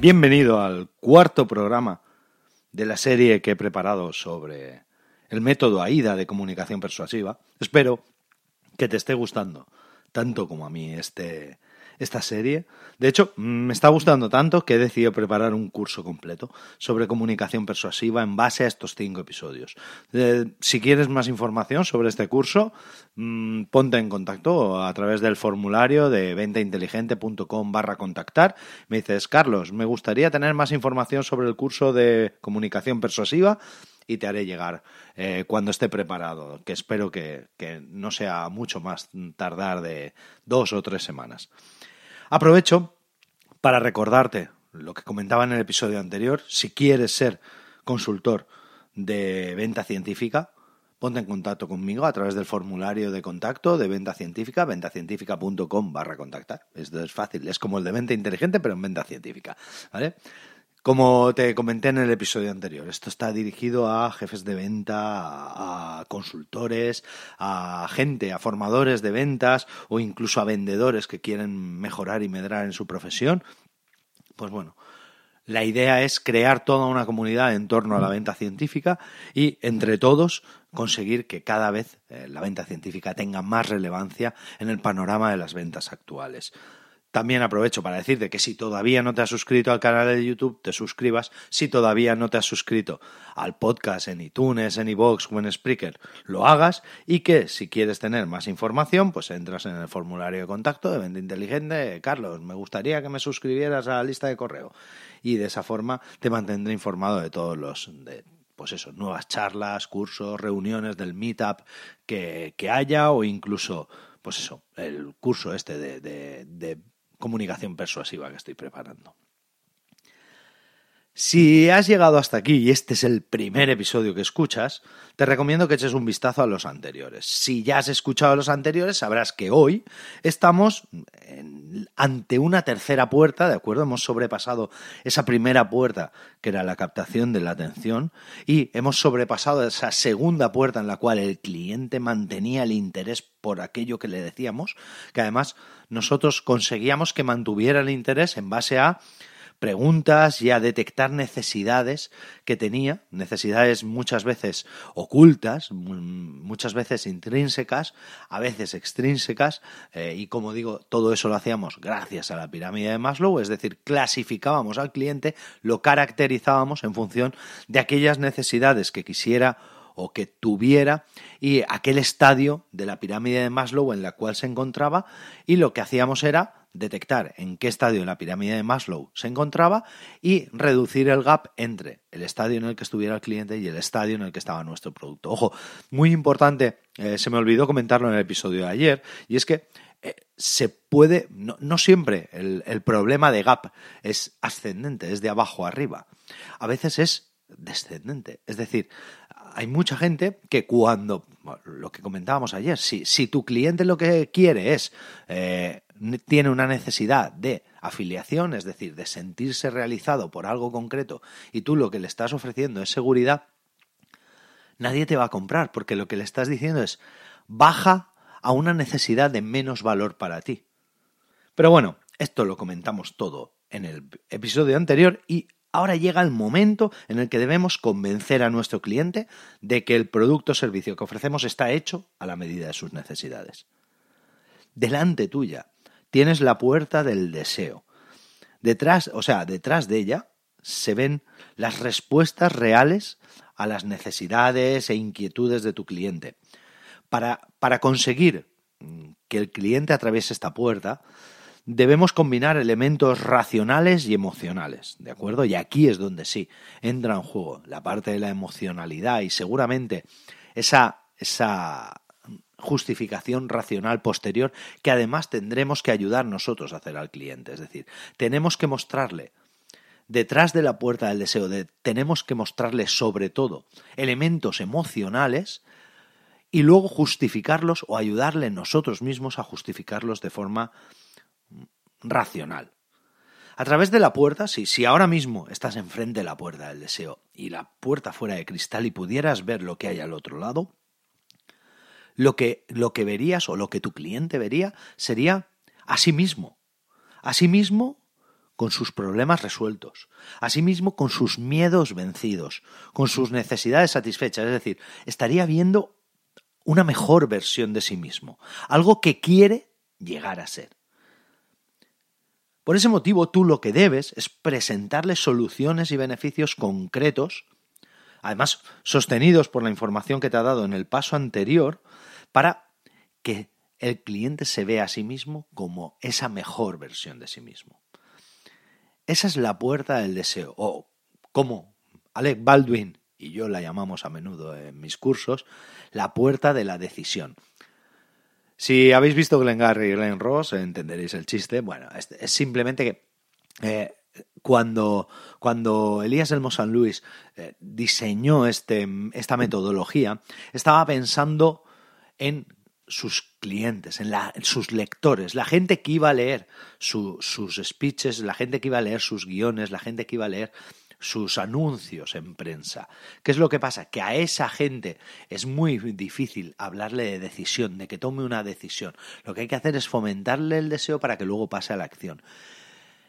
Bienvenido al cuarto programa de la serie que he preparado sobre el método AIDA de comunicación persuasiva. Espero que te esté gustando tanto como a mí este, esta serie. De hecho, me está gustando tanto que he decidido preparar un curso completo sobre comunicación persuasiva en base a estos cinco episodios. Eh, si quieres más información sobre este curso, mm, ponte en contacto a través del formulario de ventainteligente.com barra contactar. Me dices, Carlos, me gustaría tener más información sobre el curso de comunicación persuasiva y te haré llegar eh, cuando esté preparado, que espero que, que, no sea mucho más tardar de dos o tres semanas. Aprovecho para recordarte lo que comentaba en el episodio anterior, si quieres ser consultor de venta científica, ponte en contacto conmigo a través del formulario de contacto de venta científica, ventacientífica.com barra contactar. Esto es fácil, es como el de venta inteligente, pero en venta científica. ¿Vale? Como te comenté en el episodio anterior, esto está dirigido a jefes de venta, a consultores, a gente, a formadores de ventas o incluso a vendedores que quieren mejorar y medrar en su profesión. Pues bueno, la idea es crear toda una comunidad en torno a la venta científica y entre todos conseguir que cada vez eh, la venta científica tenga más relevancia en el panorama de las ventas actuales. También aprovecho para decirte que si todavía no te has suscrito al canal de YouTube, te suscribas. Si todavía no te has suscrito al podcast en iTunes, en iVoox o en Spreaker, lo hagas. Y que si quieres tener más información, pues entras en el formulario de contacto de Venta Inteligente. Carlos, me gustaría que me suscribieras a la lista de correo. Y de esa forma te mantendré informado de todos los... De, pues eso, nuevas charlas, cursos, reuniones del meetup que, que haya o incluso, pues eso, el curso este de, de, de comunicación persuasiva que estoy preparando. Si has llegado hasta aquí y este es el primer episodio que escuchas, te recomiendo que eches un vistazo a los anteriores. Si ya has escuchado los anteriores, sabrás que hoy estamos ante una tercera puerta, ¿de acuerdo? Hemos sobrepasado esa primera puerta, que era la captación de la atención, y hemos sobrepasado esa segunda puerta en la cual el cliente mantenía el interés por aquello que le decíamos, que además nosotros conseguíamos que mantuviera el interés en base a preguntas y a detectar necesidades que tenía, necesidades muchas veces ocultas, muchas veces intrínsecas, a veces extrínsecas, eh, y como digo, todo eso lo hacíamos gracias a la pirámide de Maslow, es decir, clasificábamos al cliente, lo caracterizábamos en función de aquellas necesidades que quisiera o que tuviera y aquel estadio de la pirámide de Maslow en la cual se encontraba y lo que hacíamos era detectar en qué estadio de la pirámide de Maslow se encontraba y reducir el gap entre el estadio en el que estuviera el cliente y el estadio en el que estaba nuestro producto. Ojo, muy importante, eh, se me olvidó comentarlo en el episodio de ayer, y es que eh, se puede, no, siempre el, problema de gap es ascendente, es de abajo arriba. A veces es descendente. Es decir, hay mucha gente que cuando, lo que comentábamos ayer, si, si tu cliente lo que quiere es, eh, tiene una necesidad de afiliación, es decir, de sentirse realizado por algo concreto, y tú lo que le estás ofreciendo es seguridad, nadie te va a comprar, porque lo que le estás diciendo es, baja a una necesidad de menos valor para ti. Pero bueno, esto lo comentamos todo en el episodio anterior y Ahora llega el momento en el que debemos convencer a nuestro cliente de que el producto o servicio que ofrecemos está hecho a la medida de sus necesidades. Delante tuya tienes la puerta del deseo. Detrás, o sea, detrás de ella se ven las respuestas reales a las necesidades e inquietudes de tu cliente. Para, para conseguir que el cliente atraviese esta puerta, debemos combinar elementos racionales y emocionales, ¿de acuerdo? Y aquí es donde sí entra en juego la parte de la emocionalidad y seguramente esa, esa justificación racional posterior que además tendremos que ayudar nosotros a hacer al cliente. Es decir, tenemos que mostrarle detrás de la puerta del deseo, de, tenemos que mostrarle sobre todo elementos emocionales y luego justificarlos o ayudarle nosotros mismos a justificarlos de forma racional. A través de la puerta, si, si ahora mismo estás enfrente de la puerta del deseo y la puerta fuera de cristal y pudieras ver lo que hay al otro lado, lo que, lo que verías o lo que tu cliente vería sería a sí mismo. A sí mismo con sus problemas resueltos, a sí mismo con sus miedos vencidos, con sus necesidades satisfechas. Es decir, estaría viendo una mejor versión de sí mismo, algo que quiere llegar a ser. Por ese motivo, tú lo que debes es presentarle soluciones y beneficios concretos, además sostenidos por la información que te ha dado en el paso anterior, para que el cliente se vea a sí mismo como esa mejor versión de sí mismo. Esa es la puerta del deseo, o como Alec Baldwin y yo la llamamos a menudo en mis cursos, la puerta de la decisión. Si habéis visto Glengarry y Glen Ross, entenderéis el chiste. Bueno, es, simplemente que eh, cuando, cuando Elías Elmo San Luis eh, diseñó este, esta metodología, estaba pensando en sus clientes, en, sus lectores, la gente que iba a leer sus speeches, la gente que iba a leer sus guiones, la gente que iba a leer sus anuncios en prensa. ¿Qué es lo que pasa? Que a esa gente es muy difícil hablarle de decisión, de que tome una decisión. Lo que hay que hacer es fomentarle el deseo para que luego pase a la acción.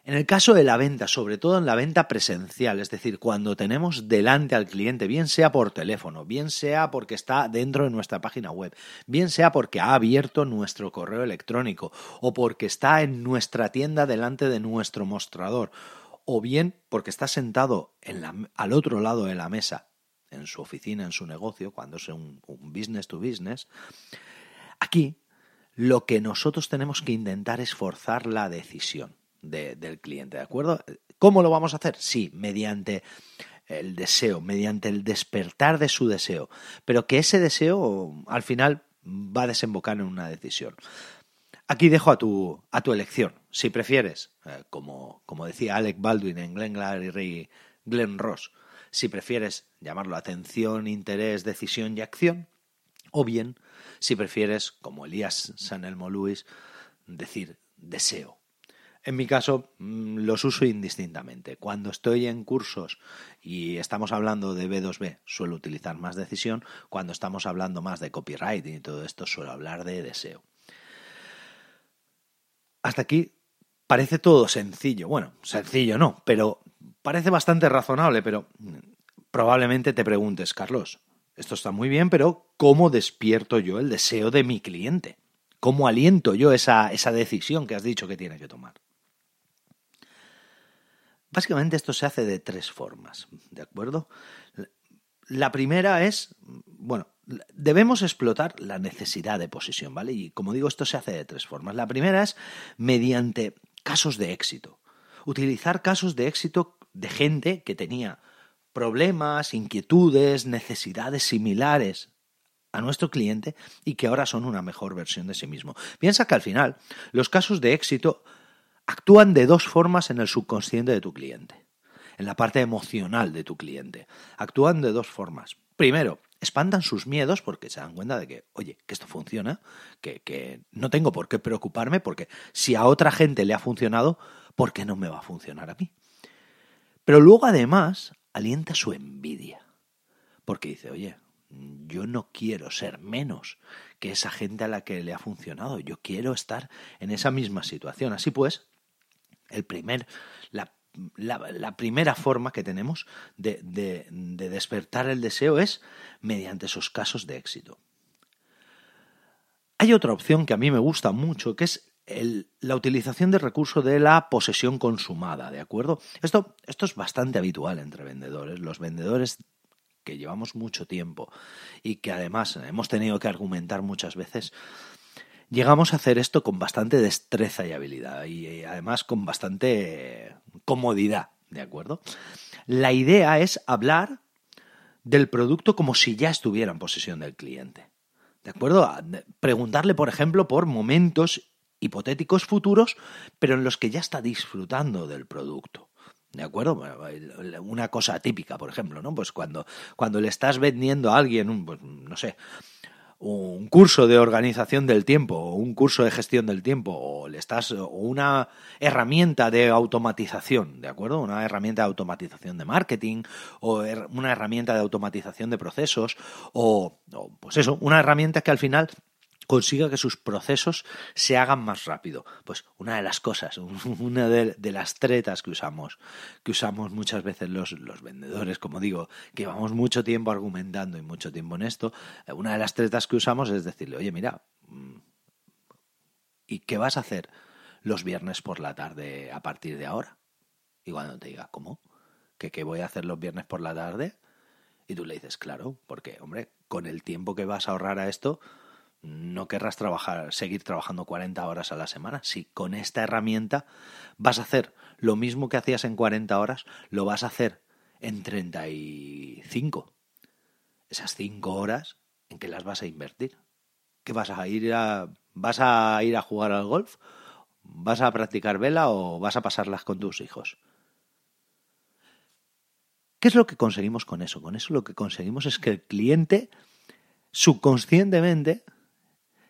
En el caso de la venta, sobre todo en la venta presencial, es decir, cuando tenemos delante al cliente, bien sea por teléfono, bien sea porque está dentro de nuestra página web, bien sea porque ha abierto nuestro correo electrónico o porque está en nuestra tienda delante de nuestro mostrador o bien porque está sentado al otro lado de la mesa, en su oficina, en su negocio, cuando es un, business to business, aquí lo que nosotros tenemos que intentar es forzar la decisión del cliente, ¿de acuerdo? ¿Cómo lo vamos a hacer? Sí, mediante el deseo, mediante el despertar de su deseo, pero que ese deseo al final va a desembocar en una decisión. Aquí dejo a tu, a tu elección. Si prefieres, eh, como, como decía Alec Baldwin en Glenn y Glenn Ross, si prefieres llamarlo atención, interés, decisión y acción, o bien, si prefieres, como Elías San Elmo Lewis, decir deseo. En mi caso, mm, los uso indistintamente. Cuando estoy en cursos y estamos hablando de B2B, suelo utilizar más decisión. Cuando estamos hablando más de copywriting y todo esto, suelo hablar de deseo. Hasta aquí parece todo sencillo. Bueno, sencillo no, pero parece bastante razonable, pero probablemente te preguntes, Carlos, esto está muy bien, pero ¿cómo despierto yo el deseo de mi cliente? ¿Cómo aliento yo esa, esa decisión que has dicho que tiene que tomar? Básicamente esto se hace de tres formas, ¿de acuerdo? La primera es, bueno, debemos explotar la necesidad de posesión, ¿vale? Y como digo, esto se hace de tres formas. La primera es mediante casos de éxito. Utilizar casos de éxito de gente que tenía problemas, inquietudes, necesidades similares a nuestro cliente y que ahora son una mejor versión de sí mismo. Piensa que al final los casos de éxito actúan de dos formas en el subconsciente de tu cliente, en la parte emocional de tu cliente. Actúan de dos formas. Primero, espantan sus miedos porque se dan cuenta de que, oye, que esto funciona, que, que no tengo por qué preocuparme porque si a otra gente le ha funcionado, ¿por qué no me va a funcionar a mí? Pero luego además alienta su envidia, porque dice, oye, yo no quiero ser menos que esa gente a la que le ha funcionado, yo quiero estar en esa misma situación. Así pues, el primer, la la, primera forma que tenemos de, despertar el deseo es mediante esos casos de éxito. Hay otra opción que a mí me gusta mucho, que es la utilización del recurso de la posesión consumada, ¿de acuerdo? Esto, esto es bastante habitual entre vendedores. Los vendedores que llevamos mucho tiempo y que además hemos tenido que argumentar muchas veces, llegamos a hacer esto con bastante destreza y habilidad y además con bastante comodidad, ¿de acuerdo? La idea es hablar del producto como si ya estuviera en posesión del cliente. ¿De acuerdo? Preguntarle, por ejemplo, por momentos hipotéticos futuros, pero en los que ya está disfrutando del producto. ¿De acuerdo? Una cosa típica, por ejemplo, ¿no? Pues cuando, cuando le estás vendiendo a alguien, pues, no sé, un curso de organización del tiempo o un curso de gestión del tiempo o le estás o una herramienta de automatización, ¿de acuerdo? Una herramienta de automatización de marketing o una herramienta de automatización de procesos o, pues eso, una herramienta que al final consiga que sus procesos se hagan más rápido. Pues una de las cosas, una de, las tretas que usamos, que usamos muchas veces los, los, vendedores, como digo, que llevamos mucho tiempo argumentando y mucho tiempo en esto, eh, una de las tretas que usamos es decirle, oye, mira, mm, ¿y qué vas a hacer los viernes por la tarde a partir de ahora? Y cuando te diga, ¿cómo? ¿Que qué voy a hacer los viernes por la tarde? Y tú le dices, claro, porque, hombre, con el tiempo que vas a ahorrar a esto, no querrás trabajar, seguir trabajando 40 horas a la semana. Si con esta herramienta vas a hacer lo mismo que hacías en 40 horas, lo vas a hacer en 35. Esas 5 horas en que las vas a invertir. ¿Qué vas a ir a vas a ir a jugar al golf? ¿Vas a practicar vela o vas a pasarlas con tus hijos? ¿Qué es lo que conseguimos con eso? Con eso lo que conseguimos es que el cliente subconscientemente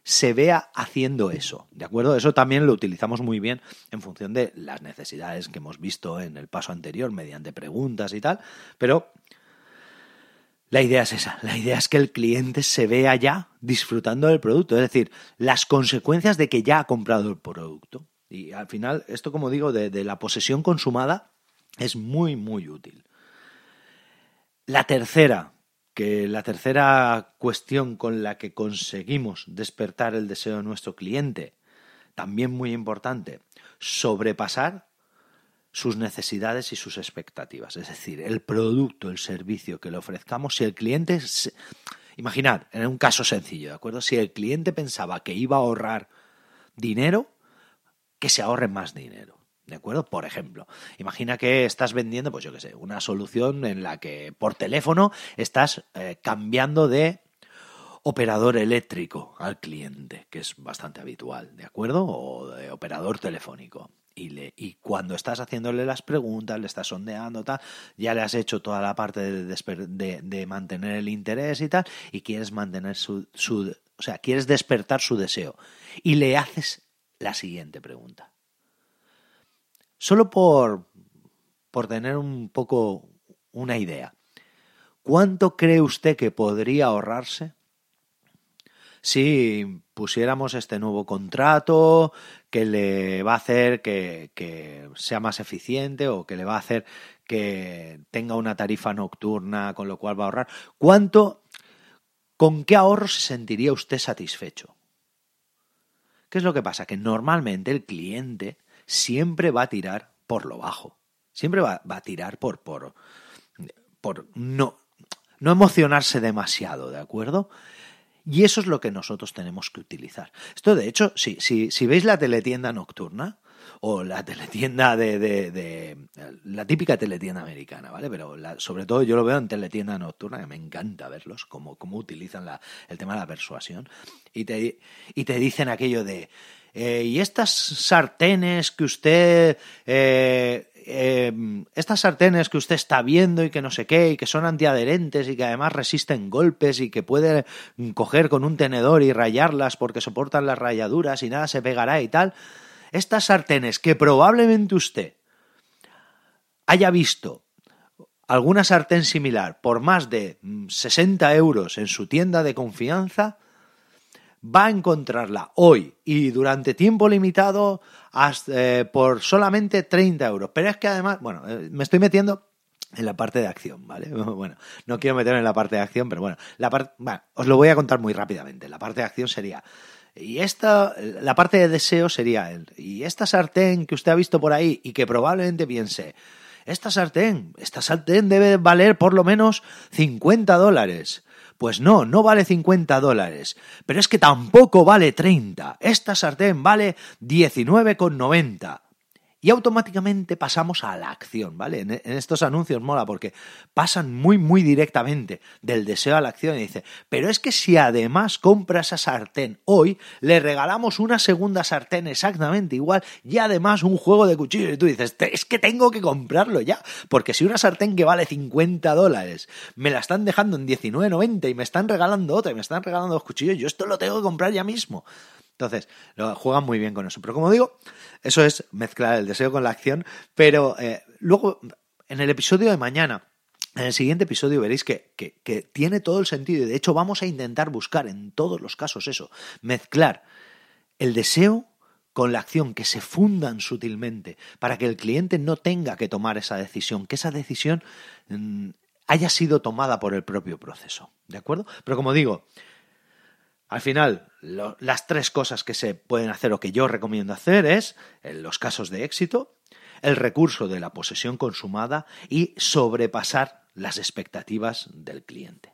se vea haciendo eso, ¿de acuerdo? Eso también lo utilizamos muy bien en función de las necesidades que hemos visto en el paso anterior mediante preguntas y tal, pero la idea es esa, la idea es que el cliente se vea ya disfrutando del producto, es decir, las consecuencias de que ya ha comprado el producto. Y al final, esto como digo, de, de la posesión consumada es muy, muy útil. La tercera, que la tercera cuestión con la que conseguimos despertar el deseo de nuestro cliente, también muy importante, sobrepasar sus necesidades y sus expectativas. Es decir, el producto, el servicio que le ofrezcamos, si el cliente... Imaginad, en un caso sencillo, ¿de acuerdo? Si el cliente pensaba que iba a ahorrar dinero, que se ahorre más dinero. ¿De acuerdo? Por ejemplo, imagina que estás vendiendo, pues yo qué sé, una solución en la que por teléfono estás eh, cambiando de operador eléctrico al cliente, que es bastante habitual, ¿de acuerdo? O de operador telefónico. Y, le, y cuando estás haciéndole las preguntas, le estás sondeando, tal, ya le has hecho toda la parte de, de, mantener el interés y tal, y quieres mantener su, su, o sea, quieres despertar su deseo. Y le haces la siguiente pregunta. Solo por, por tener un poco una idea. ¿Cuánto cree usted que podría ahorrarse si pusiéramos este nuevo contrato que le va a hacer que, que, sea más eficiente o que le va a hacer que tenga una tarifa nocturna con lo cual va a ahorrar? ¿Cuánto, con qué ahorro se sentiría usted satisfecho? ¿Qué es lo que pasa? Que normalmente el cliente siempre va a tirar por lo bajo. Siempre va, a tirar por, por, por no, no emocionarse demasiado, ¿de acuerdo? Y eso es lo que nosotros tenemos que utilizar. Esto, de hecho, si, si, si veis la teletienda nocturna, o la teletienda de, de, la típica teletienda americana, ¿vale? Pero sobre todo yo lo veo en teletienda nocturna, que me encanta verlos, cómo, cómo utilizan la, el tema de la persuasión. Y te, y te dicen aquello de eh, y estas sartenes que usted eh, eh, estas sartenes que usted está viendo y que no sé qué, y que son antiadherentes y que además resisten golpes y que puede coger con un tenedor y rayarlas porque soportan las rayaduras y nada se pegará y tal. Estas sartenes que probablemente usted haya visto alguna sartén similar por más de 60 euros en su tienda de confianza, va a encontrarla hoy y durante tiempo limitado eh, por solamente 30 euros. Pero es que además, bueno, eh, me estoy metiendo en la parte de acción, ¿vale? Bueno, no quiero meterme en la parte de acción, pero bueno, la parte, os lo voy a contar muy rápidamente. La parte de acción sería, y esta, la parte de deseo sería, el, y esta sartén que usted ha visto por ahí y que probablemente piense, esta sartén, esta sartén debe valer por lo menos 50 dólares. Pues no, no vale 50 dólares. Pero es que tampoco vale 30. Esta sartén vale 19,90 y automáticamente pasamos a la acción, ¿vale? En, estos anuncios mola porque pasan muy, muy directamente del deseo a la acción y dice, pero es que si además compra esa sartén hoy, le regalamos una segunda sartén exactamente igual y además un juego de cuchillos. Y tú dices, es que tengo que comprarlo ya, porque si una sartén que vale 50 dólares me la están dejando en 19,90 y me están regalando otra y me están regalando dos cuchillos, yo esto lo tengo que comprar ya mismo. Entonces, lo juegan muy bien con eso. Pero como digo, eso es mezclar el deseo con la acción. Pero eh, luego, en el episodio de mañana, en el siguiente episodio veréis que, que, tiene todo el sentido. Y de hecho, vamos a intentar buscar en todos los casos eso, mezclar el deseo con la acción, que se fundan sutilmente, para que el cliente no tenga que tomar esa decisión, que esa decisión mm, haya sido tomada por el propio proceso. ¿De acuerdo? Pero como digo, al final, las tres cosas que se pueden hacer o que yo recomiendo hacer es, en los casos de éxito, el recurso de la posesión consumada y sobrepasar las expectativas del cliente.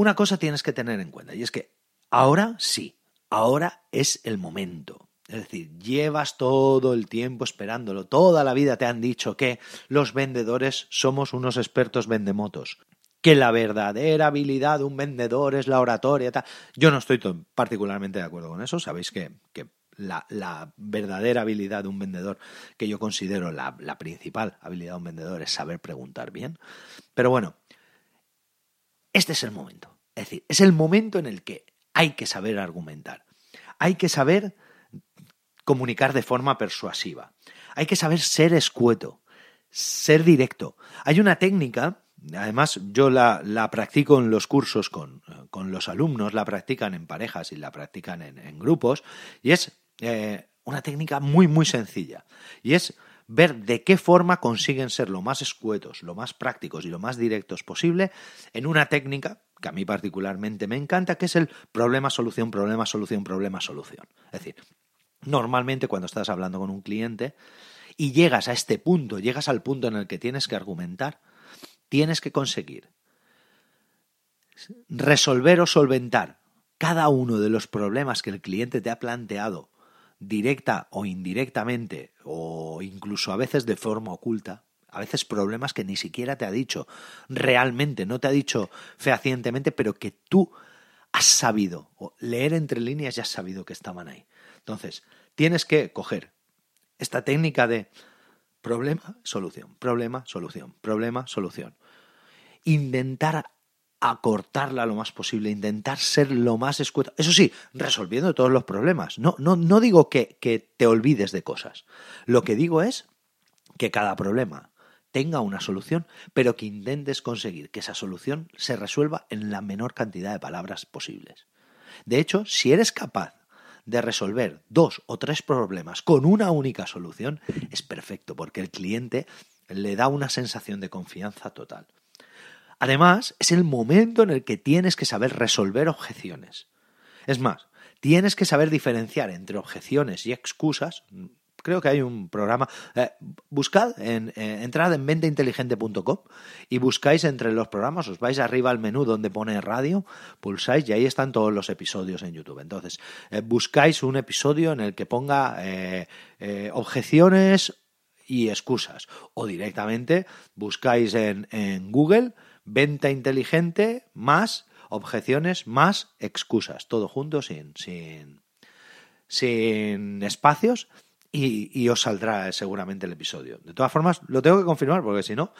Una cosa tienes que tener en cuenta y es que ahora sí, ahora es el momento. Es decir, llevas todo el tiempo esperándolo, toda la vida te han dicho que los vendedores somos unos expertos vendemotos que la verdadera habilidad de un vendedor es la oratoria. Yo no estoy particularmente de acuerdo con eso. Sabéis que, la, verdadera habilidad de un vendedor, que yo considero la principal habilidad de un vendedor, es saber preguntar bien. Pero bueno, este es el momento. Es decir, es el momento en el que hay que saber argumentar. Hay que saber comunicar de forma persuasiva. Hay que saber ser escueto, ser directo. Hay una técnica Además, yo la, la, practico en los cursos con, con, los alumnos, la practican en parejas y la practican en, grupos, y es eh, una técnica muy, muy sencilla. Y es ver de qué forma consiguen ser lo más escuetos, lo más prácticos y lo más directos posible en una técnica que a mí particularmente me encanta, que es el problema-solución, problema-solución, problema-solución. Es decir, normalmente cuando estás hablando con un cliente y llegas a este punto, llegas al punto en el que tienes que argumentar, tienes que conseguir resolver o solventar cada uno de los problemas que el cliente te ha planteado directa o indirectamente o incluso a veces de forma oculta, a veces problemas que ni siquiera te ha dicho realmente, no te ha dicho fehacientemente, pero que tú has sabido, o leer entre líneas y has sabido que estaban ahí. Entonces, tienes que coger esta técnica de Problema, solución, problema, solución, problema, solución. Intentar acortarla lo más posible, intentar ser lo más escueto. Eso sí, resolviendo todos los problemas. No, no, no digo que, que te olvides de cosas. Lo que digo es que cada problema tenga una solución, pero que intentes conseguir que esa solución se resuelva en la menor cantidad de palabras posibles. De hecho, si eres capaz de resolver dos o tres problemas con una única solución es perfecto porque el cliente le da una sensación de confianza total. Además, es el momento en el que tienes que saber resolver objeciones. Es más, tienes que saber diferenciar entre objeciones y excusas. Creo que hay un programa. Eh, buscad, en, eh, entrad en ventainteligente.com y buscáis entre los programas, os vais arriba al menú donde pone radio, pulsáis y ahí están todos los episodios en YouTube. Entonces, eh, buscáis un episodio en el que ponga objeciones y excusas. O directamente buscáis en, en Google venta inteligente más objeciones más excusas. Todo junto sin, sin, sin espacios y, os saldrá seguramente el episodio. De todas formas, lo tengo que confirmar porque si no,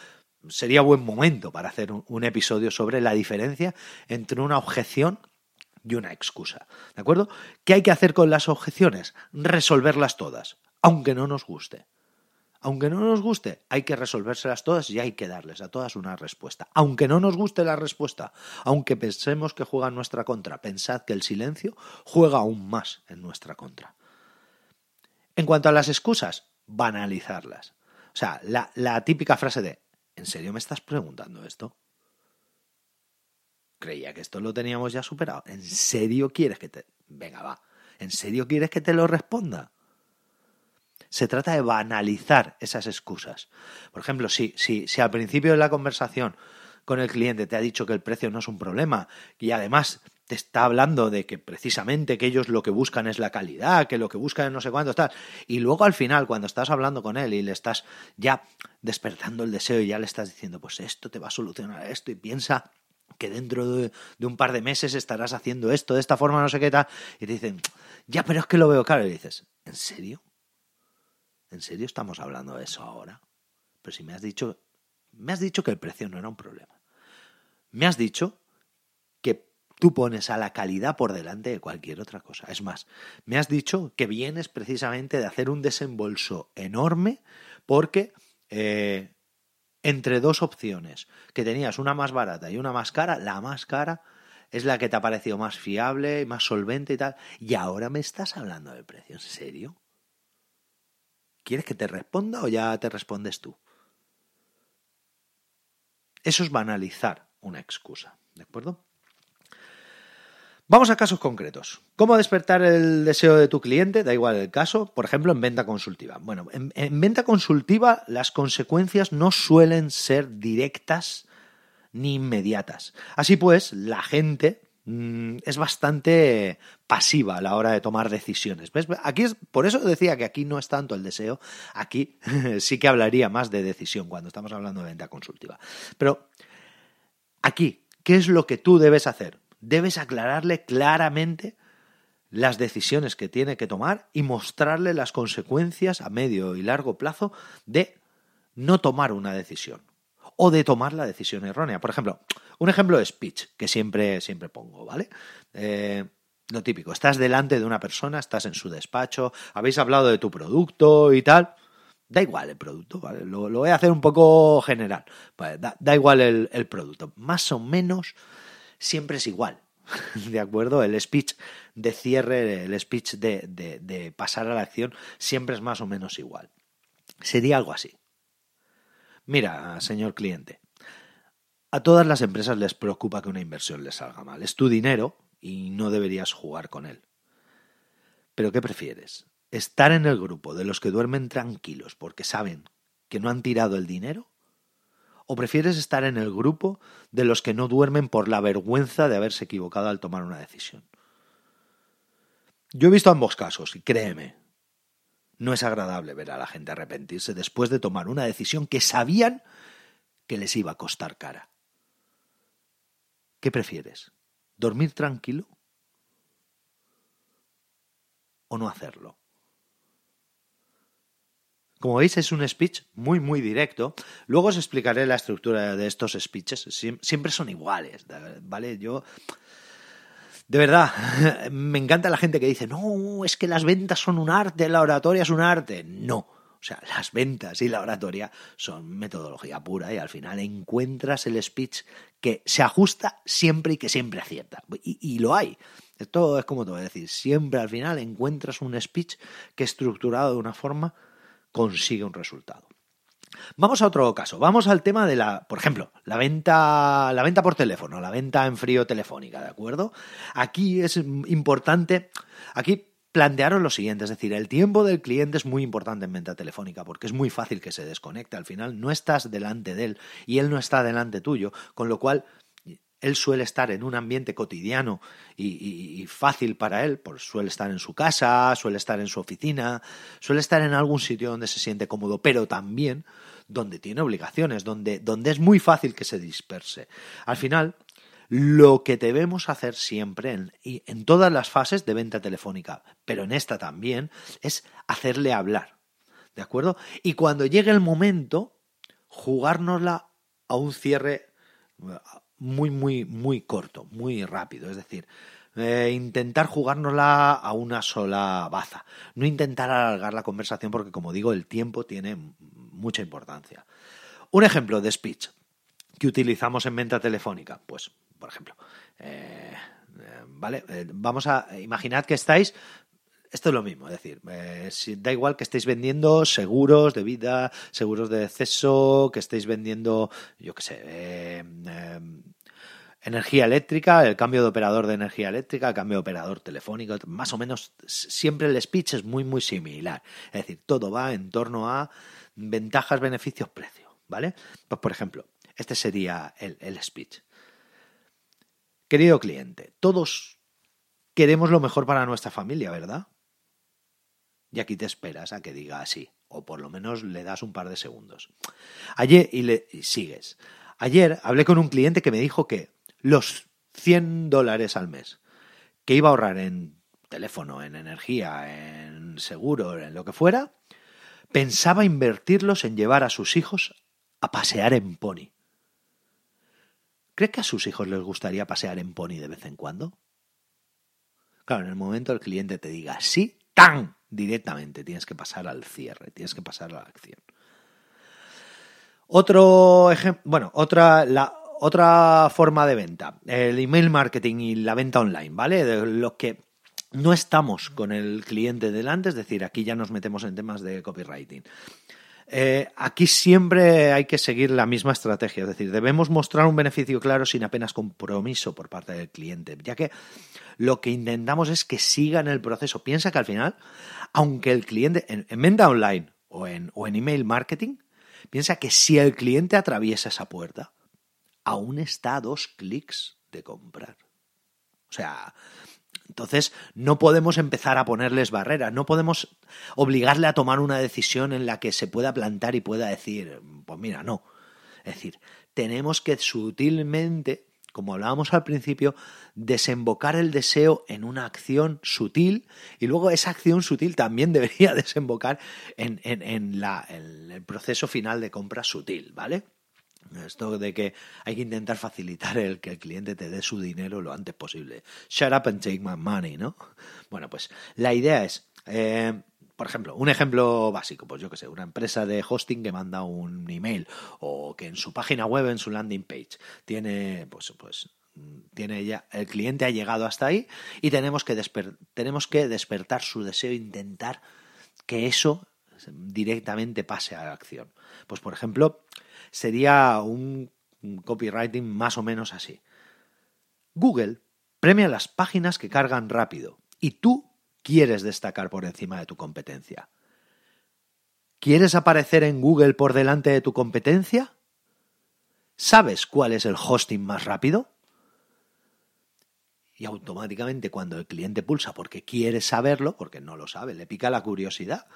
sería buen momento para hacer un, episodio sobre la diferencia entre una objeción y una excusa. ¿De acuerdo? ¿Qué hay que hacer con las objeciones? Resolverlas todas, aunque no nos guste. Aunque no nos guste, hay que resolvérselas todas y hay que darles a todas una respuesta. Aunque no nos guste la respuesta, aunque pensemos que juega en nuestra contra, pensad que el silencio juega aún más en nuestra contra. En cuanto a las excusas, banalizarlas. O sea, la, típica frase de ¿En serio me estás preguntando esto? Creía que esto lo teníamos ya superado. ¿En serio quieres que te... Venga, va. ¿En serio quieres que te lo responda? Se trata de banalizar esas excusas. Por ejemplo, si, si, al principio de la conversación con el cliente te ha dicho que el precio no es un problema y además te está hablando de que precisamente que ellos lo que buscan es la calidad, que lo que buscan es no sé cuánto, tal. Y luego al final, cuando estás hablando con él y le estás ya despertando el deseo y ya le estás diciendo, pues esto te va a solucionar esto y piensa que dentro de, un par de meses estarás haciendo esto de esta forma, no sé qué tal, y te dicen, ya, pero es que lo veo claro. Y dices, ¿en serio? ¿En serio estamos hablando de eso ahora? Pero si me has dicho, me has dicho que el precio no era un problema. Me has dicho Tú pones a la calidad por delante de cualquier otra cosa. Es más, me has dicho que vienes precisamente de hacer un desembolso enorme porque eh, entre dos opciones, que tenías una más barata y una más cara, la más cara es la que te ha parecido más fiable, más solvente y tal, y ahora me estás hablando del precio. ¿En serio? ¿Quieres que te responda o ya te respondes tú? Eso es banalizar una excusa, ¿de acuerdo? Vamos a casos concretos. ¿Cómo despertar el deseo de tu cliente? Da igual el caso, por ejemplo, en venta consultiva. Bueno, en, venta consultiva las consecuencias no suelen ser directas ni inmediatas. Así pues, la gente es bastante pasiva a la hora de tomar decisiones. Aquí es, por eso decía que aquí no es tanto el deseo, aquí sí que hablaría más de decisión cuando estamos hablando de venta consultiva. Pero aquí, ¿qué es lo que tú debes hacer? debes aclararle claramente las decisiones que tiene que tomar y mostrarle las consecuencias a medio y largo plazo de no tomar una decisión o de tomar la decisión errónea. Por ejemplo, un ejemplo de speech que siempre, siempre pongo, ¿vale? Eh, lo típico, estás delante de una persona, estás en su despacho, habéis hablado de tu producto y tal. Da igual el producto, ¿vale? Lo, voy a hacer un poco general. da, igual el, el producto. Más o menos siempre es igual. ¿De acuerdo? El speech de cierre, el speech de, de, pasar a la acción, siempre es más o menos igual. Sería algo así. Mira, señor cliente, a todas las empresas les preocupa que una inversión les salga mal. Es tu dinero y no deberías jugar con él. Pero ¿qué prefieres? ¿Estar en el grupo de los que duermen tranquilos porque saben que no han tirado el dinero? ¿O prefieres estar en el grupo de los que no duermen por la vergüenza de haberse equivocado al tomar una decisión? Yo he visto ambos casos y créeme, no es agradable ver a la gente arrepentirse después de tomar una decisión que sabían que les iba a costar cara. ¿Qué prefieres? ¿Dormir tranquilo? ¿O no hacerlo? Como veis, es un speech muy, muy directo. Luego os explicaré la estructura de estos speeches. Siempre son iguales, ¿vale? Yo. De verdad, me encanta la gente que dice, no, es que las ventas son un arte, la oratoria es un arte. No. O sea, las ventas y la oratoria son metodología pura y al final encuentras el speech que se ajusta siempre y que siempre acierta. Y, y lo hay. Esto es como te voy a decir, siempre al final encuentras un speech que estructurado de una forma consigue un resultado. Vamos a otro caso. Vamos al tema de la, por ejemplo, la venta, la venta por teléfono, la venta en frío telefónica, ¿de acuerdo? Aquí es importante, aquí plantearon lo siguiente, es decir, el tiempo del cliente es muy importante en venta telefónica porque es muy fácil que se desconecte. Al final no estás delante de él y él no está delante tuyo, con lo cual él suele estar en un ambiente cotidiano y, fácil para él, pues suele estar en su casa, suele estar en su oficina, suele estar en algún sitio donde se siente cómodo, pero también donde tiene obligaciones, donde, donde es muy fácil que se disperse. Al final, lo que debemos hacer siempre en, en todas las fases de venta telefónica, pero en esta también, es hacerle hablar. ¿De acuerdo? Y cuando llegue el momento, jugárnosla a un cierre muy, muy, muy corto, muy rápido. Es decir, eh, intentar jugárnosla a una sola baza. No intentar alargar la conversación porque, como digo, el tiempo tiene mucha importancia. Un ejemplo de speech que utilizamos en venta telefónica. Pues, por ejemplo, eh, eh, ¿vale? vamos a imaginar que estáis esto es lo mismo, es decir, da igual que estéis vendiendo seguros de vida, seguros de deceso, que estéis vendiendo, yo qué sé, energía eléctrica, el cambio de operador de energía eléctrica, el cambio de operador telefónico, más o menos siempre el speech es muy muy similar. Es decir, todo va en torno a ventajas, beneficios, precio, ¿vale? Pues por ejemplo, este sería el, el speech. Querido cliente, todos queremos lo mejor para nuestra familia, ¿verdad? Y aquí te esperas a que diga así, o por lo menos le das un par de segundos. Ayer, y, le, sigues. Ayer hablé con un cliente que me dijo que los 100 dólares al mes que iba a ahorrar en teléfono, en energía, en seguro, en lo que fuera, pensaba invertirlos en llevar a sus hijos a pasear en pony. ¿Cree que a sus hijos les gustaría pasear en pony de vez en cuando? Claro, en el momento el cliente te diga sí, tan directamente tienes que pasar al cierre, tienes que pasar a la acción. Otro ejemplo, bueno, otra, la, otra forma de venta, el email marketing y la venta online, ¿vale? De lo que no estamos con el cliente delante, es decir, aquí ya nos metemos en temas de copywriting. Eh, aquí siempre hay que seguir la misma estrategia, es decir, debemos mostrar un beneficio claro sin apenas compromiso por parte del cliente, ya que lo que intentamos es que siga en el proceso. Piensa que al final, aunque el cliente, en, venta online o en, o en email marketing, piensa que si el cliente atraviesa esa puerta, aún está a dos clics de comprar. O sea, entonces no podemos empezar a ponerles barreras, no podemos obligarle a tomar una decisión en la que se pueda plantar y pueda decir, pues mira, no. Es decir, tenemos que sutilmente, como hablábamos al principio, desembocar el deseo en una acción sutil y luego esa acción sutil también debería desembocar en, en, la, en el proceso final de compra sutil, ¿vale? Esto de que hay que intentar facilitar el que el cliente te dé su dinero lo antes posible. Shut up and take my money, ¿no? Bueno, pues la idea es, eh, por ejemplo, un ejemplo básico, pues yo que sé, una empresa de hosting que manda un email o que en su página web, en su landing page, tiene, pues, pues tiene ya, el cliente ha llegado hasta ahí y tenemos que, tenemos que despertar su deseo intentar que eso directamente pase a la acción. Pues por ejemplo, sería un copywriting más o menos así. Google premia las páginas que cargan rápido y tú quieres destacar por encima de tu competencia. ¿Quieres aparecer en Google por delante de tu competencia? ¿Sabes cuál es el hosting más rápido? Y automáticamente cuando el cliente pulsa porque quiere saberlo, porque no lo sabe, le pica la curiosidad,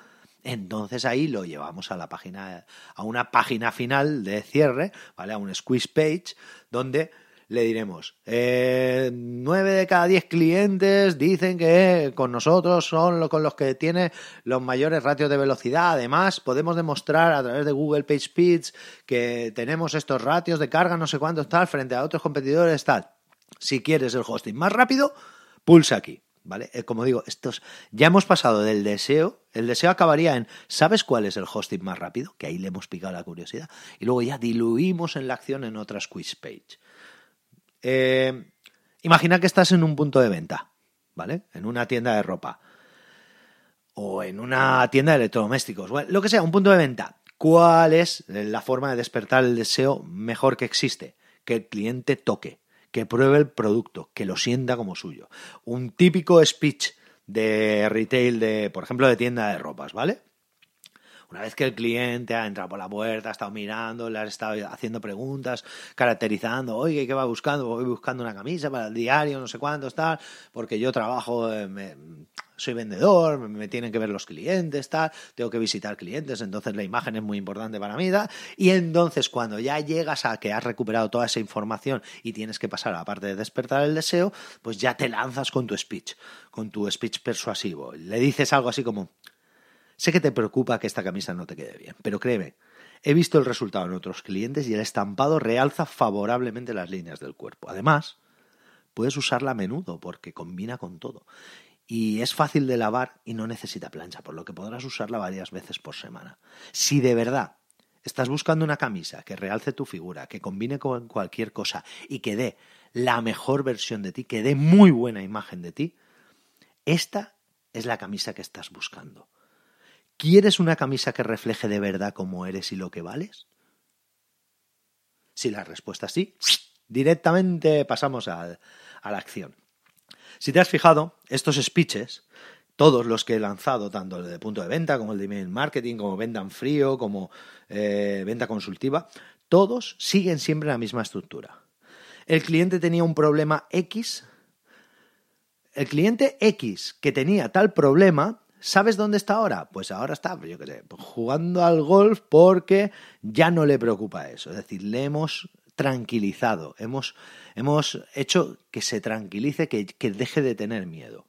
entonces ahí lo llevamos a la página, a una página final de cierre, ¿vale? A un squeeze page, donde le diremos, eh, nueve de cada diez clientes dicen que con nosotros son con los que tiene los mayores ratios de velocidad. Además, podemos demostrar a través de Google Page Speeds que tenemos estos ratios de carga, no sé cuántos tal, frente a otros competidores tal. Si quieres el hosting más rápido, pulsa aquí. ¿vale? Eh, como digo, estos ya hemos pasado del deseo, el deseo acabaría en ¿sabes cuál es el hosting más rápido? Que ahí le hemos picado la curiosidad. Y luego ya diluimos en la acción en otras quiz page. Eh, imagina que estás en un punto de venta, ¿vale? En una tienda de ropa o en una tienda de electrodomésticos, lo que sea, un punto de venta ¿Cuál es la forma de despertar el deseo mejor que existe? Que el cliente toque, que pruebe el producto, que lo sienta como suyo. Un típico speech de retail, de, por ejemplo, de tienda de ropas, ¿vale? Una vez que el cliente ha entrado por la puerta, ha estado mirando, le ha estado haciendo preguntas, caracterizando, oye, ¿qué va buscando? Voy buscando una camisa para el diario, no sé cuántos, tal, porque yo trabajo, soy vendedor, me tienen que ver los clientes, tal, tengo que visitar clientes, entonces la imagen es muy importante para mí, tal. Y entonces cuando ya llegas a que has recuperado toda esa información y tienes que pasar a la parte de despertar el deseo, pues ya te lanzas con tu speech, con tu speech persuasivo. Le dices algo así como, Sé que te preocupa que esta camisa no te quede bien, pero créeme, he visto el resultado en otros clientes y el estampado realza favorablemente las líneas del cuerpo. Además, puedes usarla a menudo porque combina con todo. Y es fácil de lavar y no necesita plancha, por lo que podrás usarla varias veces por semana. Si de verdad estás buscando una camisa que realce tu figura, que combine con cualquier cosa y que dé la mejor versión de ti, que dé muy buena imagen de ti, esta es la camisa que estás buscando. ¿Quieres una camisa que refleje de verdad cómo eres y lo que vales? Si la respuesta es sí, directamente pasamos a, la acción. Si te has fijado, estos speeches, todos los que he lanzado, tanto el de punto de venta como el de email marketing, como venta en frío, como eh, venta consultiva, todos siguen siempre la misma estructura. El cliente tenía un problema X. El cliente X que tenía tal problema ¿Sabes dónde está ahora? Pues ahora está, pues yo qué sé, pues jugando al golf porque ya no le preocupa eso. Es decir, le hemos tranquilizado, hemos, hemos hecho que se tranquilice, que, que deje de tener miedo.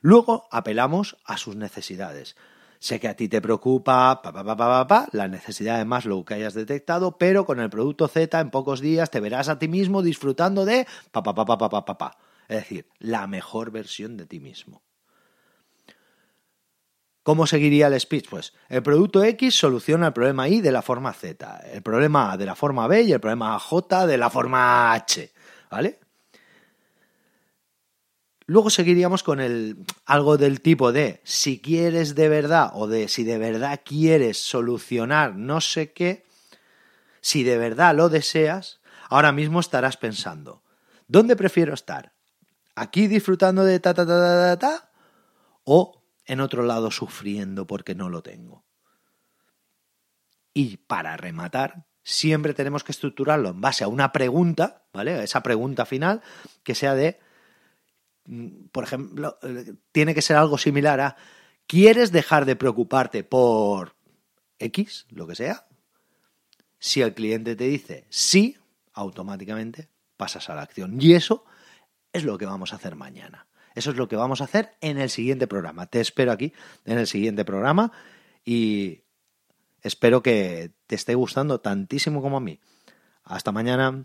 Luego apelamos a sus necesidades. Sé que a ti te preocupa pa, pa, pa, pa, pa, la necesidad de Maslow que hayas detectado, pero con el producto Z en pocos días te verás a ti mismo disfrutando de pa, pa, pa, pa, pa, pa, pa, pa. Es decir, la mejor versión de ti mismo. ¿Cómo seguiría el speech? Pues el producto X soluciona el problema Y de la forma Z, el problema A de la forma B y el problema J de la forma H, ¿vale? Luego seguiríamos con el algo del tipo de si quieres de verdad o de si de verdad quieres solucionar no sé qué, si de verdad lo deseas, ahora mismo estarás pensando, ¿dónde prefiero estar? ¿Aquí disfrutando de ta ta ta ta ta, ta o en otro lado sufriendo porque no lo tengo. Y para rematar, siempre tenemos que estructurarlo en base a una pregunta, ¿vale? Esa pregunta final que sea de, mm, por ejemplo, eh, tiene que ser algo similar a, ¿quieres dejar de preocuparte por X, lo que sea? Si el cliente te dice sí, automáticamente pasas a la acción. Y eso es lo que vamos a hacer mañana. Eso es lo que vamos a hacer en el siguiente programa. Te espero aquí en el siguiente programa y espero que te esté gustando tantísimo como a mí. Hasta mañana.